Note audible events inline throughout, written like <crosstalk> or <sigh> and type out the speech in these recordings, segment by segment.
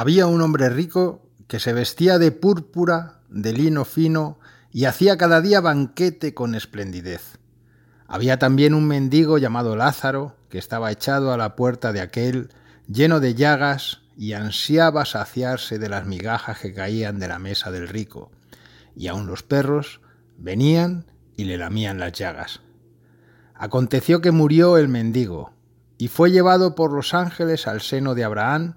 Había un hombre rico que se vestía de púrpura, de lino fino, y hacía cada día banquete con esplendidez. Había también un mendigo llamado Lázaro, que estaba echado a la puerta de aquel, lleno de llagas, y ansiaba saciarse de las migajas que caían de la mesa del rico, y aun los perros venían y le lamían las llagas. Aconteció que murió el mendigo, y fue llevado por los ángeles al seno de Abraham,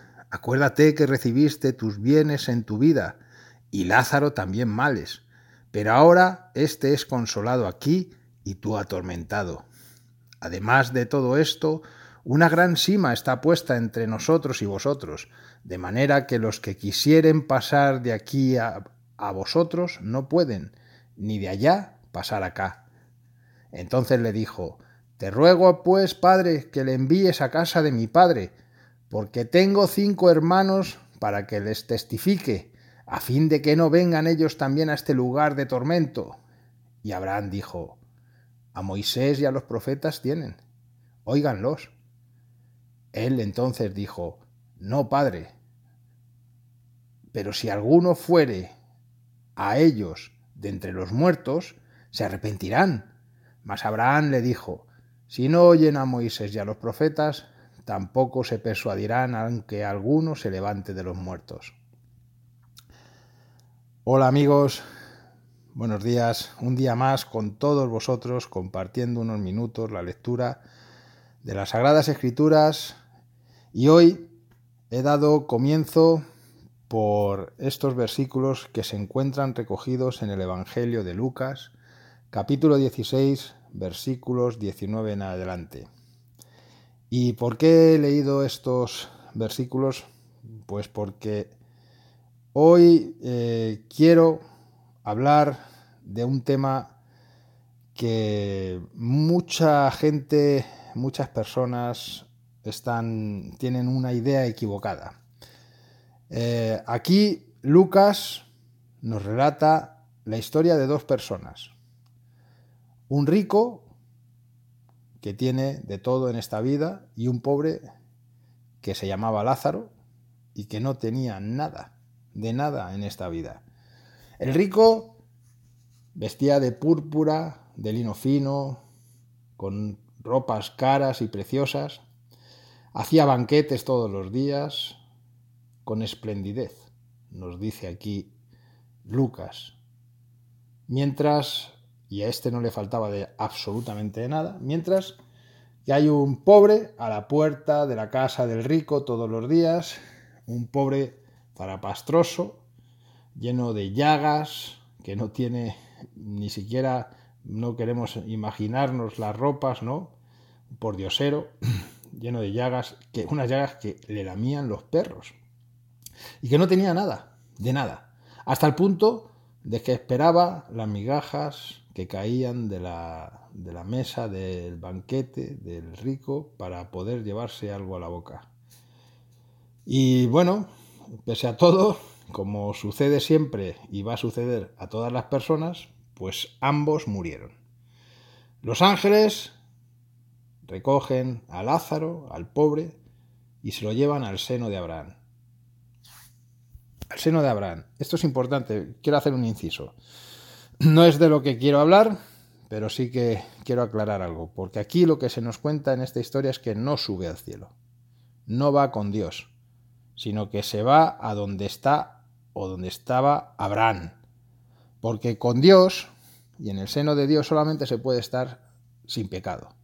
acuérdate que recibiste tus bienes en tu vida, y Lázaro también males, pero ahora éste es consolado aquí y tú atormentado. Además de todo esto, una gran sima está puesta entre nosotros y vosotros, de manera que los que quisieren pasar de aquí a, a vosotros no pueden, ni de allá pasar acá. Entonces le dijo, Te ruego, pues, padre, que le envíes a casa de mi padre, porque tengo cinco hermanos para que les testifique a fin de que no vengan ellos también a este lugar de tormento. Y Abraham dijo, a Moisés y a los profetas tienen, óiganlos. Él entonces dijo, no, padre, pero si alguno fuere a ellos de entre los muertos, se arrepentirán. Mas Abraham le dijo, si no oyen a Moisés y a los profetas, tampoco se persuadirán aunque alguno se levante de los muertos. Hola amigos, buenos días. Un día más con todos vosotros compartiendo unos minutos la lectura de las Sagradas Escrituras y hoy he dado comienzo por estos versículos que se encuentran recogidos en el Evangelio de Lucas, capítulo 16, versículos 19 en adelante. ¿Y por qué he leído estos versículos? Pues porque Hoy eh, quiero hablar de un tema que mucha gente, muchas personas tienen una idea equivocada. Eh, aquí Lucas nos relata la historia de dos personas. Un rico que tiene de todo en esta vida y un pobre que se llamaba Lázaro y que no tenía nada de nada en esta vida. El rico vestía de púrpura, de lino fino, con ropas caras y preciosas, hacía banquetes todos los días, con esplendidez, nos dice aquí Lucas. Mientras, y a este no le faltaba de absolutamente nada, mientras que hay un pobre a la puerta de la casa del rico todos los días, un pobre zarapastroso, lleno de llagas, que no tiene ni siquiera, no queremos imaginarnos las ropas, ¿no? Por diosero, <clears throat> lleno de llagas, que, unas llagas que le lamían los perros. Y que no tenía nada, de nada. Hasta el punto de que esperaba las migajas que caían de la, de la mesa del banquete del rico para poder llevarse algo a la boca. Y bueno, pese a todo, como sucede siempre y va a suceder a todas las personas, pues ambos murieron. Los ángeles recogen a Lázaro, al pobre, y se lo llevan al seno de Abraham. Al seno de Abraham. Esto es importante, quiero hacer un inciso. No es de lo que quiero hablar, pero sí que quiero aclarar algo, porque aquí lo que se nos cuenta en esta historia es que no sube al cielo, no va con Dios, sino que se va a donde está o donde estaba Abraham. Porque con Dios y en el seno de Dios solamente se puede estar sin pecado.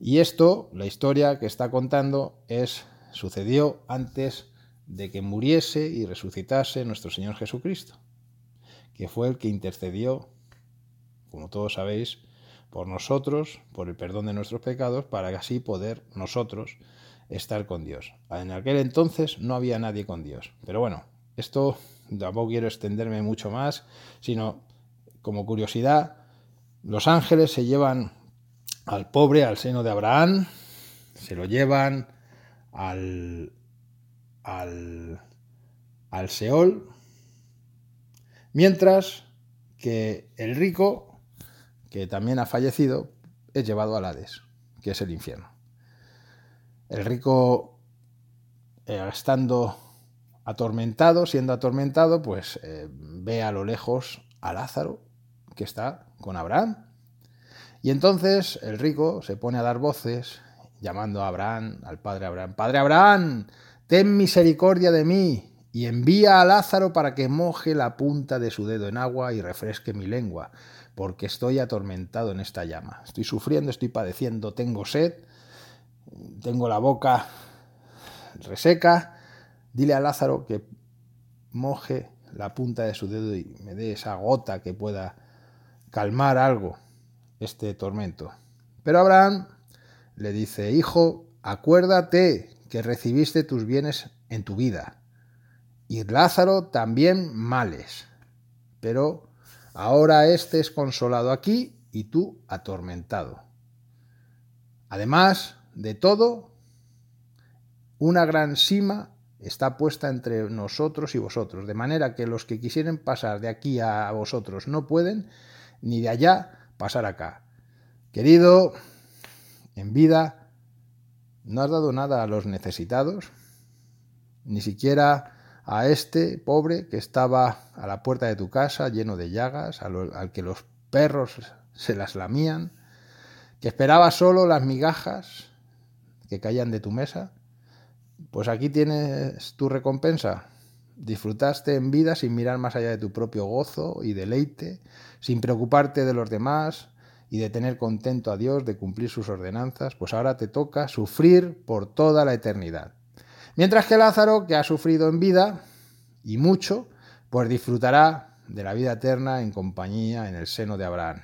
Y esto, la historia que está contando, es sucedió antes de que muriese y resucitase nuestro Señor Jesucristo, que fue el que intercedió, como todos sabéis, por nosotros, por el perdón de nuestros pecados, para así poder nosotros estar con Dios. En aquel entonces no había nadie con Dios. Pero bueno, esto tampoco quiero extenderme mucho más, sino como curiosidad, los ángeles se llevan al pobre al seno de Abraham, se lo llevan al, al, al Seol, mientras que el rico, que también ha fallecido, es llevado al Hades, que es el infierno. El rico, eh, estando atormentado, siendo atormentado, pues eh, ve a lo lejos a Lázaro, que está con Abraham. Y entonces el rico se pone a dar voces, llamando a Abraham, al padre Abraham, Padre Abraham, ten misericordia de mí, y envía a Lázaro para que moje la punta de su dedo en agua y refresque mi lengua, porque estoy atormentado en esta llama. Estoy sufriendo, estoy padeciendo, tengo sed, tengo la boca reseca. Dile a Lázaro que moje la punta de su dedo y me dé esa gota que pueda calmar algo este tormento. Pero Abraham le dice, hijo, acuérdate que recibiste tus bienes en tu vida, y Lázaro también males, pero ahora éste es consolado aquí y tú atormentado. Además de todo, una gran sima está puesta entre nosotros y vosotros, de manera que los que quisieren pasar de aquí a vosotros no pueden, ni de allá pasar acá. Querido, en vida no has dado nada a los necesitados, ni siquiera a este pobre que estaba a la puerta de tu casa lleno de llagas, al que los perros se las lamían, que esperaba solo las migajas que caían de tu mesa. Pues aquí tienes tu recompensa. Disfrutaste en vida sin mirar más allá de tu propio gozo y deleite, sin preocuparte de los demás y de tener contento a Dios, de cumplir sus ordenanzas, pues ahora te toca sufrir por toda la eternidad. Mientras que Lázaro, que ha sufrido en vida, y mucho, pues disfrutará de la vida eterna en compañía en el seno de Abraham.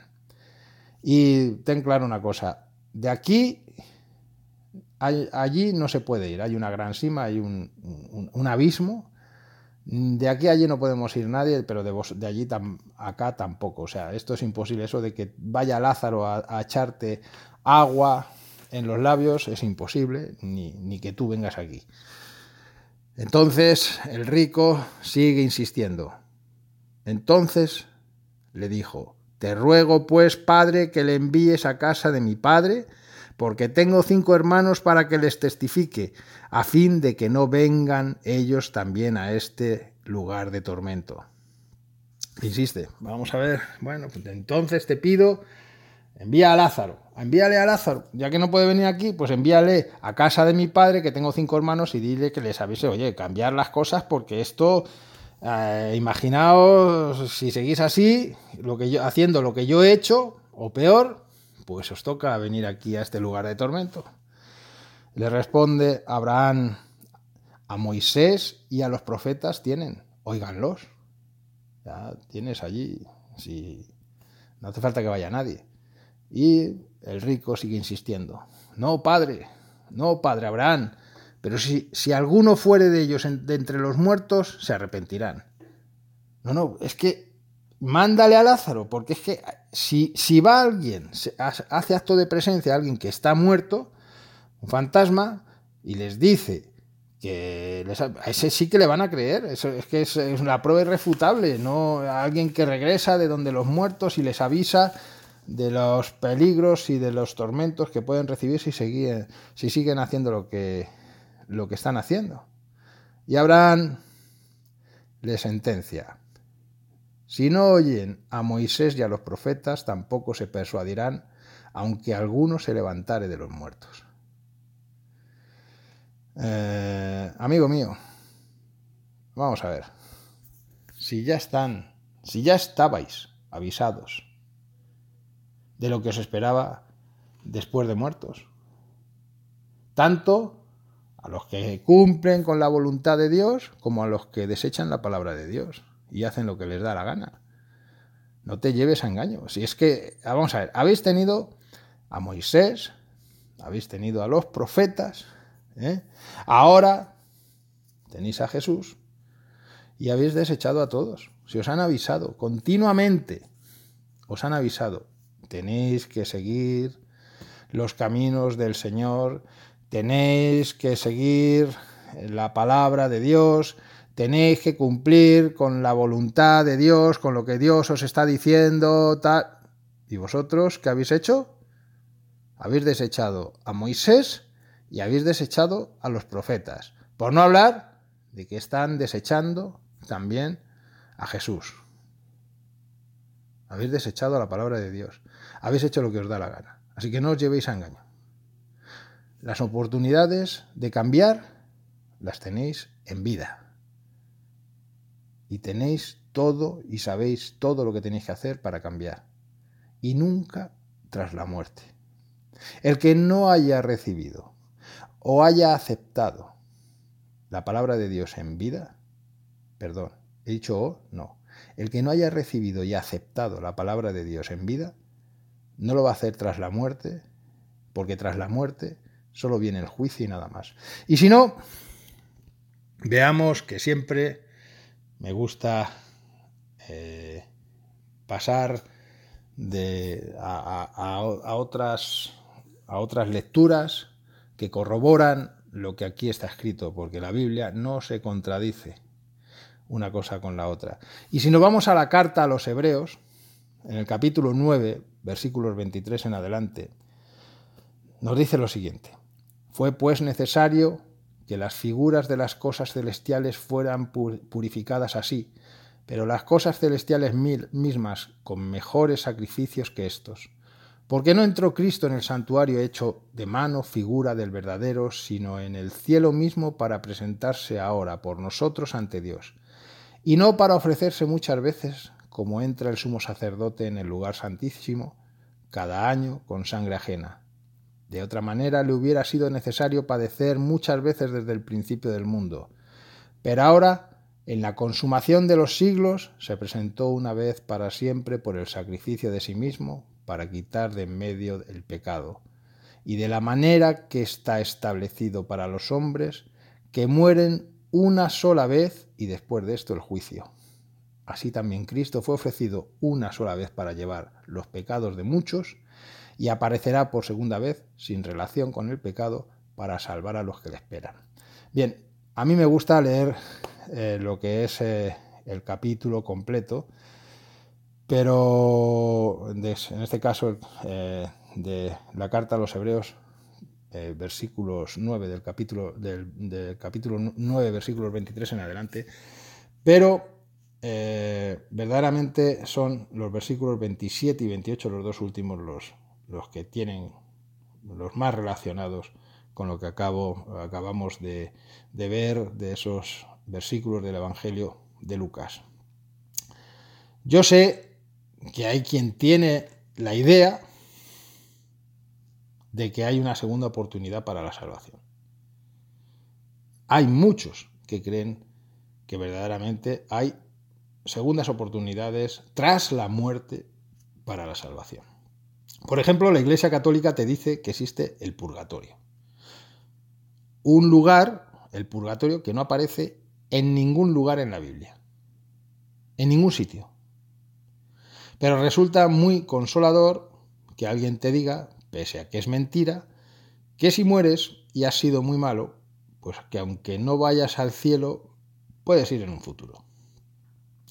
Y ten claro una cosa, de aquí allí no se puede ir, hay una gran cima, hay un abismo de aquí a allí no podemos ir nadie, pero de, allí acá tampoco. O sea, esto es imposible. Eso de que vaya Lázaro a, echarte agua en los labios es imposible, ni que tú vengas aquí. Entonces el rico sigue insistiendo. Entonces le dijo, te ruego pues, padre, que le envíes a casa de mi padre, porque tengo cinco hermanos para que les testifique, a fin de que no vengan ellos también a este lugar de tormento. Insiste, vamos a ver, bueno, pues entonces te pido, envía a Lázaro, envíale a Lázaro, ya que no puede venir aquí, pues envíale a casa de mi padre, que tengo cinco hermanos, y dile que les avise, oye, cambiar las cosas porque esto... Eh, imaginaos si seguís así, lo que yo, haciendo lo que yo he hecho, o peor, pues os toca venir aquí a este lugar de tormento. Le responde Abraham, a Moisés y a los profetas tienen, óiganlos. Ya tienes allí, si no hace falta que vaya nadie. Y el rico sigue insistiendo, no, padre, no, padre Abraham, pero si, si alguno fuere de ellos de entre los muertos, se arrepentirán. No, no, es que mándale a Lázaro, porque es que si, si va alguien, hace acto de presencia a alguien que está muerto, un fantasma, y les dice que a ese sí que le van a creer, eso es que es, una prueba irrefutable, no alguien que regresa de donde los muertos y les avisa de los peligros y de los tormentos que pueden recibir si, si siguen haciendo lo que, lo que están haciendo. Y Abraham le sentencia, si no oyen a Moisés y a los profetas, tampoco se persuadirán, aunque alguno se levantare de los muertos. Eh, amigo mío, vamos a ver. Si ya están, si ya estabais avisados de lo que os esperaba después de muertos, tanto a los que cumplen con la voluntad de Dios como a los que desechan la palabra de Dios y hacen lo que les da la gana. No te lleves a engaño. Si es que, ah, vamos a ver, habéis tenido a Moisés, habéis tenido a los profetas, ¿eh? ahora tenéis a Jesús y habéis desechado a todos. Si os han avisado continuamente, os han avisado, tenéis que seguir los caminos del Señor, tenéis que seguir la palabra de Dios, tenéis que cumplir con la voluntad de Dios, con lo que Dios os está diciendo, tal. ¿Y vosotros qué habéis hecho? Habéis desechado a Moisés y habéis desechado a los profetas. Por no hablar de que están desechando también a Jesús. Habéis desechado la palabra de Dios. Habéis hecho lo que os da la gana. Así que no os llevéis a engaño. Las oportunidades de cambiar las tenéis en vida. Y tenéis todo y sabéis todo lo que tenéis que hacer para cambiar. Y nunca tras la muerte. El que no haya recibido o haya aceptado la palabra de Dios en vida, perdón, he dicho o, no, el que no haya recibido y aceptado la palabra de Dios en vida, no lo va a hacer tras la muerte, porque tras la muerte solo viene el juicio y nada más. Y si no, veamos que siempre me gusta eh, pasar de, a, otras, a otras lecturas que corroboran lo que aquí está escrito, porque la Biblia no se contradice una cosa con la otra. Y si nos vamos a la carta a los hebreos, en el capítulo 9, versículos 23 en adelante, nos dice lo siguiente. Fue pues necesario que las figuras de las cosas celestiales fueran purificadas así, pero las cosas celestiales mismas con mejores sacrificios que estos. Porque no entró Cristo en el santuario hecho de mano, figura del verdadero, sino en el cielo mismo para presentarse ahora por nosotros ante Dios y no para ofrecerse muchas veces, como entra el sumo sacerdote en el lugar santísimo, cada año con sangre ajena. De otra manera le hubiera sido necesario padecer muchas veces desde el principio del mundo. Pero ahora, en la consumación de los siglos, se presentó una vez para siempre por el sacrificio de sí mismo, para quitar de en medio el pecado. Y de la manera que está establecido para los hombres, que mueren una sola vez y después de esto el juicio. Así también Cristo fue ofrecido una sola vez para llevar los pecados de muchos y aparecerá por segunda vez sin relación con el pecado para salvar a los que le esperan. Bien, a mí me gusta leer eh, lo que es eh, el capítulo completo, pero en este caso eh, de la carta a los hebreos eh, versículos 9 del capítulo, del, capítulo 9, versículos 23 en adelante, pero eh, verdaderamente son los versículos 27 y 28 los dos últimos los, los que tienen los más relacionados con lo que acabo, acabamos de, de ver de esos versículos del Evangelio de Lucas. Yo sé que hay quien tiene la idea de que hay una segunda oportunidad para la salvación. Hay muchos que creen que verdaderamente hay segundas oportunidades tras la muerte para la salvación. Por ejemplo, la Iglesia Católica te dice que existe el purgatorio. Un lugar, el purgatorio, que no aparece en ningún lugar en la Biblia. En ningún sitio. Pero resulta muy consolador que alguien te diga pese a que es mentira, que si mueres y has sido muy malo, pues que aunque no vayas al cielo, puedes ir en un futuro.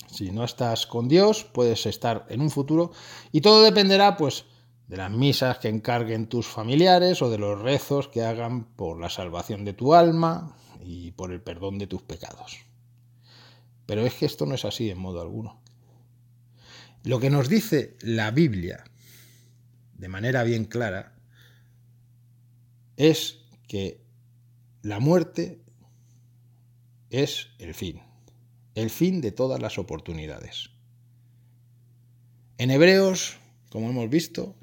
Si no estás con Dios, puedes estar en un futuro y todo dependerá pues de las misas que encarguen tus familiares o de los rezos que hagan por la salvación de tu alma y por el perdón de tus pecados. Pero es que esto no es así en modo alguno. Lo que nos dice la Biblia de manera bien clara es que la muerte es el fin. el fin de todas las oportunidades. En Hebreos, como hemos visto,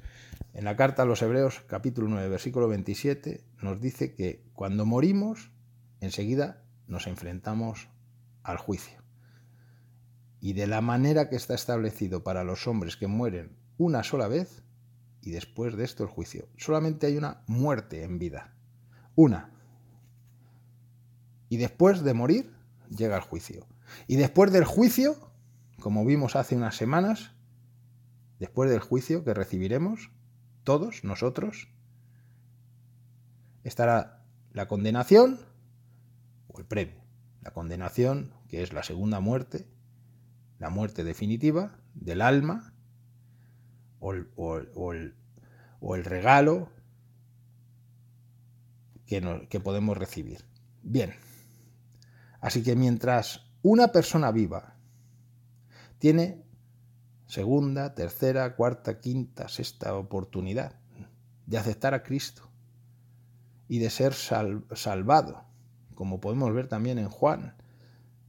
en la carta a los Hebreos capítulo 9, versículo 27, nos dice que cuando morimos, enseguida nos enfrentamos al juicio. Y de la manera que está establecido para los hombres que mueren una sola vez, y después de esto el juicio. Solamente hay una muerte en vida. Una. Y después de morir llega el juicio. Y después del juicio, como vimos hace unas semanas, después del juicio que recibiremos, todos nosotros, estará la condenación o el premio. La condenación, que es la segunda muerte, la muerte definitiva del alma, o el, o el, regalo que, que podemos recibir. Bien, así que mientras una persona viva tiene segunda, tercera, cuarta, quinta, sexta oportunidad de aceptar a Cristo y de ser salvado, como podemos ver también en Juan,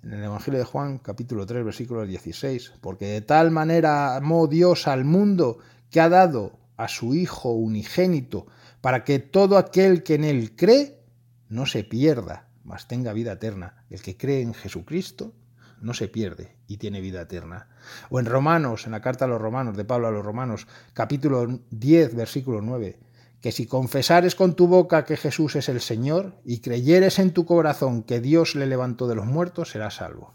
en el Evangelio de Juan, capítulo 3, versículo 16, porque de tal manera amó Dios al mundo que ha dado a su Hijo unigénito, para que todo aquel que en él cree no se pierda, mas tenga vida eterna. El que cree en Jesucristo no se pierde y tiene vida eterna. O en Romanos, en la carta a los Romanos, de Pablo a los Romanos, capítulo 10, versículo 9, que si confesares con tu boca que Jesús es el Señor y creyeres en tu corazón que Dios le levantó de los muertos, serás salvo.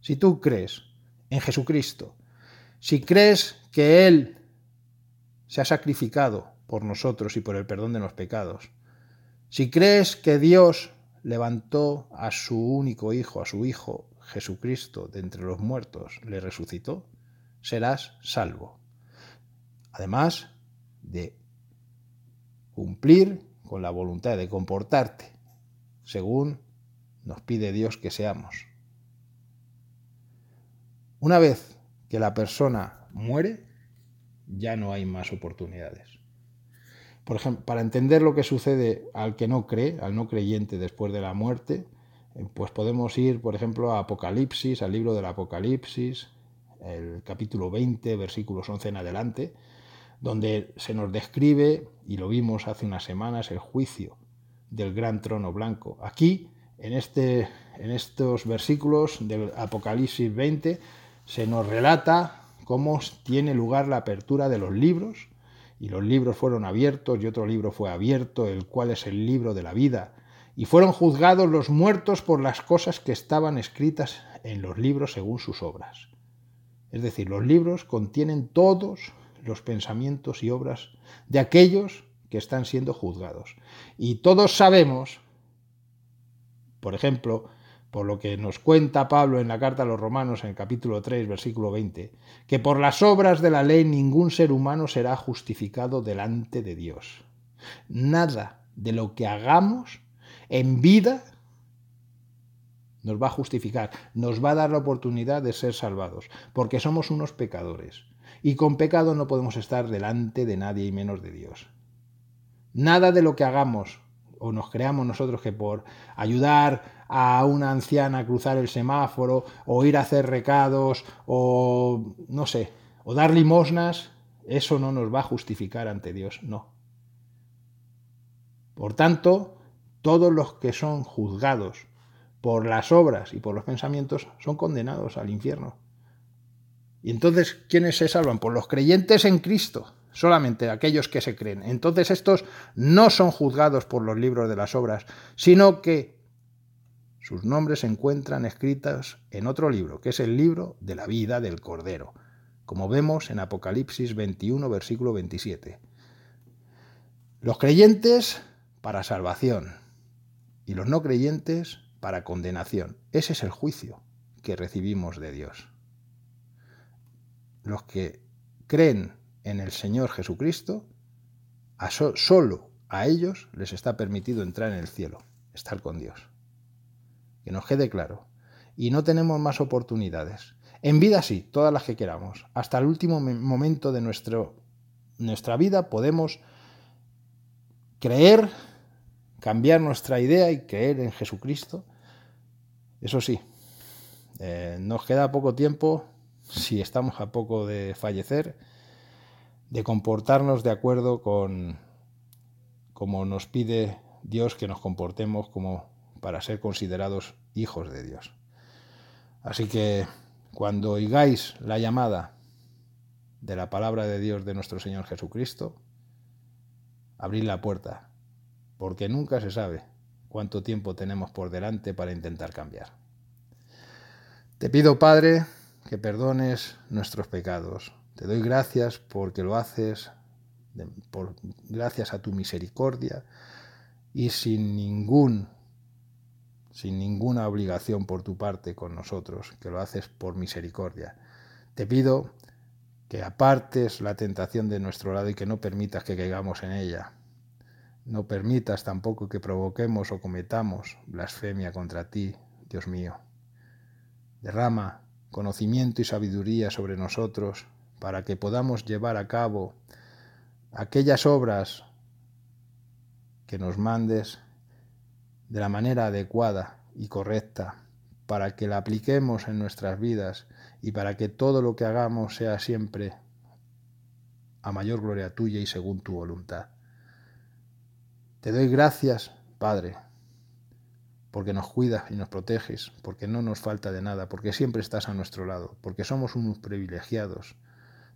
Si tú crees en Jesucristo, si crees que Él se ha sacrificado por nosotros y por el perdón de los pecados, si crees que Dios levantó a su único Hijo, a su Hijo Jesucristo de entre los muertos, le resucitó, serás salvo. Además de cumplir con la voluntad de comportarte según nos pide Dios que seamos. Una vez que la persona muere, ya no hay más oportunidades. Por ejemplo, para entender lo que sucede al que no cree, al no creyente después de la muerte, eh, pues podemos ir, por ejemplo, a Apocalipsis, al libro del Apocalipsis, el capítulo 20, versículos 11 en adelante, donde se nos describe, y lo vimos hace unas semanas, el juicio del gran trono blanco. Aquí, en, este, en estos versículos del Apocalipsis 20, se nos relata cómo tiene lugar la apertura de los libros, y los libros fueron abiertos, y otro libro fue abierto, el cual es el libro de la vida, y fueron juzgados los muertos por las cosas que estaban escritas en los libros según sus obras. Es decir, los libros contienen todos los pensamientos y obras de aquellos que están siendo juzgados. Y todos sabemos, por ejemplo, por lo que nos cuenta Pablo en la carta a los Romanos en el capítulo 3, versículo 20, que por las obras de la ley ningún ser humano será justificado delante de Dios. Nada de lo que hagamos en vida nos va a justificar, nos va a dar la oportunidad de ser salvados, porque somos unos pecadores. Y con pecado no podemos estar delante de nadie y menos de Dios. Nada de lo que hagamos o nos creamos nosotros que por ayudar a una anciana a cruzar el semáforo o ir a hacer recados o no sé, o dar limosnas, eso no nos va a justificar ante Dios, no. Por tanto, todos los que son juzgados por las obras y por los pensamientos son condenados al infierno. Y entonces, ¿quiénes se salvan? Por los creyentes en Cristo, solamente aquellos que se creen. Entonces estos no son juzgados por los libros de las obras, sino que sus nombres se encuentran escritos en otro libro, que es el libro de la vida del Cordero, como vemos en Apocalipsis 21, versículo 27. Los creyentes para salvación y los no creyentes para condenación. Ese es el juicio que recibimos de Dios los que creen en el Señor Jesucristo, a solo a ellos les está permitido entrar en el cielo, estar con Dios. Que nos quede claro. Y no tenemos más oportunidades. En vida sí, todas las que queramos. Hasta el último momento de nuestro, nuestra vida podemos creer, cambiar nuestra idea y creer en Jesucristo. Eso sí, Eh, nos queda poco tiempo, si estamos a poco de fallecer, de comportarnos de acuerdo con como nos pide Dios que nos comportemos como para ser considerados hijos de Dios. Así que cuando oigáis la llamada de la palabra de Dios de nuestro Señor Jesucristo, abrid la puerta, porque nunca se sabe cuánto tiempo tenemos por delante para intentar cambiar. Te pido, Padre, que perdones nuestros pecados. Te doy gracias porque lo haces por, gracias a tu misericordia y sin ningún sin ninguna obligación por tu parte con nosotros, que lo haces por misericordia. Te pido que apartes la tentación de nuestro lado y que no permitas que caigamos en ella. No permitas tampoco que provoquemos o cometamos blasfemia contra ti, Dios mío. Derrama conocimiento y sabiduría sobre nosotros para que podamos llevar a cabo aquellas obras que nos mandes de la manera adecuada y correcta para que la apliquemos en nuestras vidas y para que todo lo que hagamos sea siempre a mayor gloria tuya y según tu voluntad. Te doy gracias, Padre, porque nos cuidas y nos proteges, porque no nos falta de nada, porque siempre estás a nuestro lado, porque somos unos privilegiados,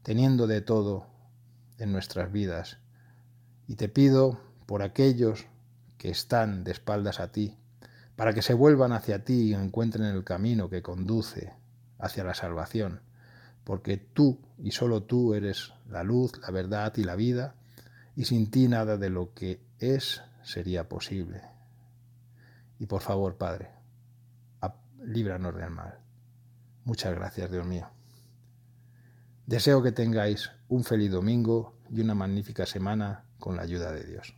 teniendo de todo en nuestras vidas. Y te pido por aquellos que están de espaldas a ti, para que se vuelvan hacia ti y encuentren el camino que conduce hacia la salvación, porque tú y solo tú eres la luz, la verdad y la vida, y sin ti nada de lo que es sería posible. Y por favor, Padre, líbranos del mal. Muchas gracias, Dios mío. Deseo que tengáis un feliz domingo y una magnífica semana con la ayuda de Dios.